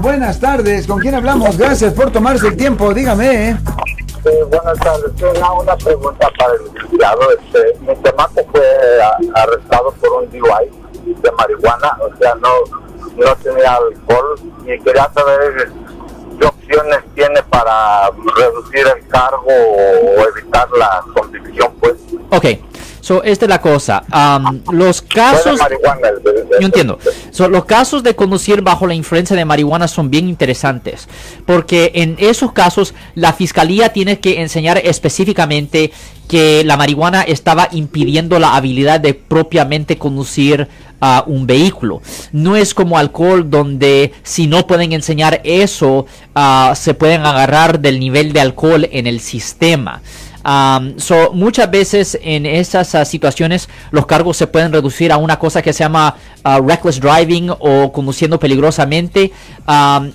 Buenas tardes, ¿con quién hablamos? Gracias por tomarse el tiempo, dígame. Eh, buenas tardes, tengo una pregunta para el licenciado. Este, mi chamaco fue a- arrestado por un DUI de marihuana, o sea, no, no tenía alcohol y quería saber qué opciones tiene para reducir el cargo o evitar la convicción, pues. Ok, so esta es la cosa. am, los casos... Yo entiendo. So, los casos de conducir bajo la influencia de marihuana son bien interesantes, porque en esos casos la fiscalía tiene que enseñar específicamente que la marihuana estaba impidiendo la habilidad de propiamente conducir a un vehículo. No es como alcohol donde si no pueden enseñar eso, ah, se pueden agarrar del nivel de alcohol en el sistema. Um, so, muchas veces en esas ah, situaciones los cargos se pueden reducir a una cosa que se llama ah, reckless driving o conduciendo peligrosamente.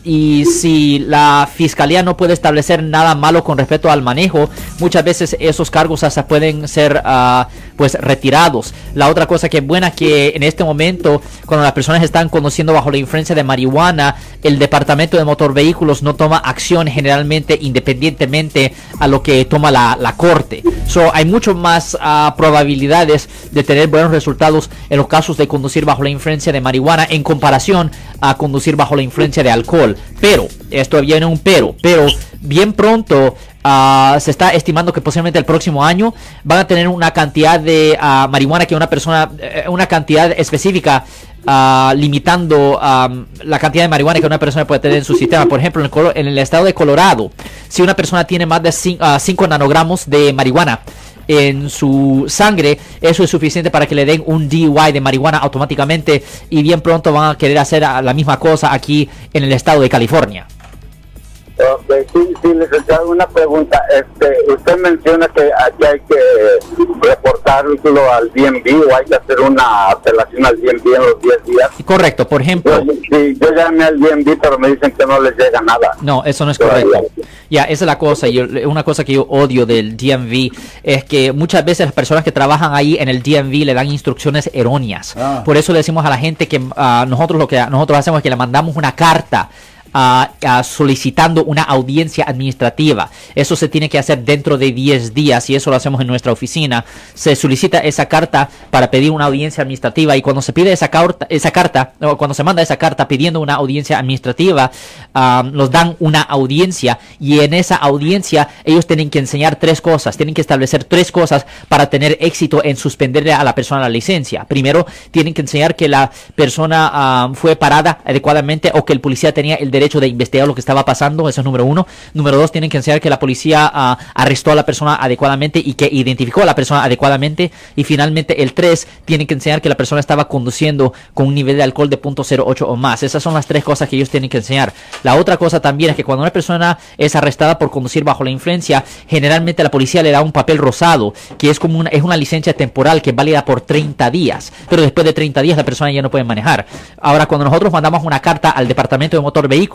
Y si la fiscalía no puede establecer nada malo con respecto al manejo muchas veces esos cargos hasta pueden ser ah, pues retirados. La otra cosa que es buena que en este momento cuando las personas están conduciendo bajo la influencia de marihuana el departamento de motor vehículos no toma acción generalmente independientemente a lo que toma la corte. So, hay mucho más ah, probabilidades de tener buenos resultados en los casos de conducir bajo la influencia de marihuana en comparación a conducir bajo la influencia de alcohol. Pero, esto viene un pero, pero bien pronto ah, se está estimando que posiblemente el próximo año van a tener una cantidad de ah, marihuana que una persona, eh, una cantidad específica ah, limitando am, la cantidad de marihuana que una persona puede tener en su sistema. Por ejemplo, en el, en el estado de Colorado, si una persona tiene más de 5 nanogramos de marihuana en su sangre, eso es suficiente para que le den un DUI de marihuana automáticamente y bien pronto van a querer hacer ah, la misma cosa aquí en el estado de California. Ok, sí, sí, licenciado, una pregunta. Este, usted menciona que aquí hay que reportarlo al DMV o hay que hacer una apelación al DMV en los 10 días. Correcto, por ejemplo. Yo, sí, yo llamé al DMV, pero me dicen que no les llega nada. No, eso no es correcto. Ya, esa es la cosa. Yo, una cosa que yo odio del DMV es que muchas veces las personas que trabajan ahí en el DMV le dan instrucciones erróneas. Ah. Por eso le decimos a la gente que ah, nosotros lo que nosotros hacemos es que le mandamos una carta. Ah, solicitando una audiencia administrativa. Eso se tiene que hacer dentro de 10 días y eso lo hacemos en nuestra oficina. Se solicita esa carta para pedir una audiencia administrativa y cuando se pide esa carta, esa carta o cuando se manda esa carta pidiendo una audiencia administrativa, ah, nos dan una audiencia y en esa audiencia ellos tienen que enseñar tres cosas, tienen que establecer tres cosas para tener éxito en suspenderle a la persona la licencia. Primero, tienen que enseñar que la persona ah, fue parada adecuadamente o que el policía tenía el derecho de investigar lo que estaba pasando, eso es número uno. Número dos, tienen que enseñar que la policía ah, arrestó a la persona adecuadamente y que identificó a la persona adecuadamente. Y finalmente, el tres, tienen que enseñar que la persona estaba conduciendo con un nivel de alcohol de .08 o más. Esas son las tres cosas que ellos tienen que enseñar. La otra cosa también es que cuando una persona es arrestada por conducir bajo la influencia, generalmente la policía le da un papel rosado, que es como una, es una licencia temporal que es válida por 30 días. Pero después de 30 días la persona ya no puede manejar. Ahora, cuando nosotros mandamos una carta al Departamento de Motor Vehículos,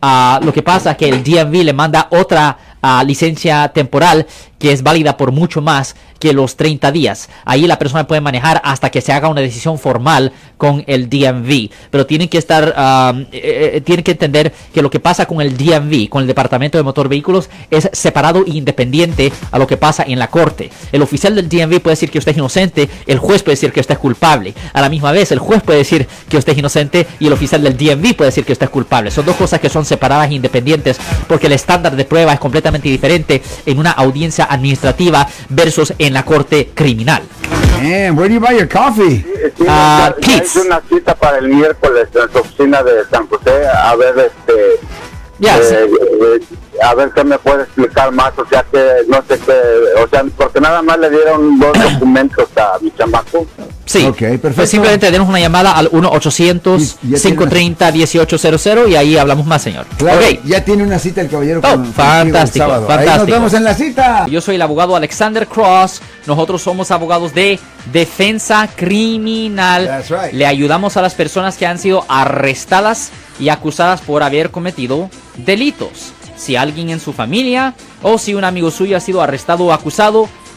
ah, lo que pasa es que el DMV le manda otra ah, licencia temporal que es válida por mucho más que los 30 días. Ahí la persona puede manejar hasta que se haga una decisión formal con el DMV. Pero tienen que estar, ah, eh, eh, tienen que entender que lo que pasa con el DMV, con el Departamento de Motor Vehículos, es separado e independiente a lo que pasa en la corte. El oficial del DMV puede decir que usted es inocente, el juez puede decir que usted es culpable. A la misma vez, el juez puede decir que usted es inocente y el oficial del DMV puede decir que usted es culpable. Son dos cosas que son separadas e independientes porque el estándar de prueba es completamente diferente en una audiencia administrativa versus en la corte criminal. Man, where do you buy your coffee? Sí, Ah, hice una cita para el miércoles en su oficina de San José a ver este Ya, eh, eh, a ver qué me puede explicar más o sea que no sé qué o sea nada más le dieron dos documentos a mi chamaco Sí, Ok, perfecto. Pues simplemente denos una llamada al Y- ya tiene- 1-800-530-1800 y ahí hablamos más, señor. Claro, Ok. ya tiene una cita el caballero. Oh, con- contigo el fantástico, sábado. Ahí nos fantástico. vemos en la cita. Yo soy el abogado Alexander Cross. Nosotros somos abogados de defensa criminal. That's right. Le ayudamos a las personas que han sido arrestadas y acusadas por haber cometido delitos. Si alguien en su familia o si un amigo suyo ha sido arrestado o acusado,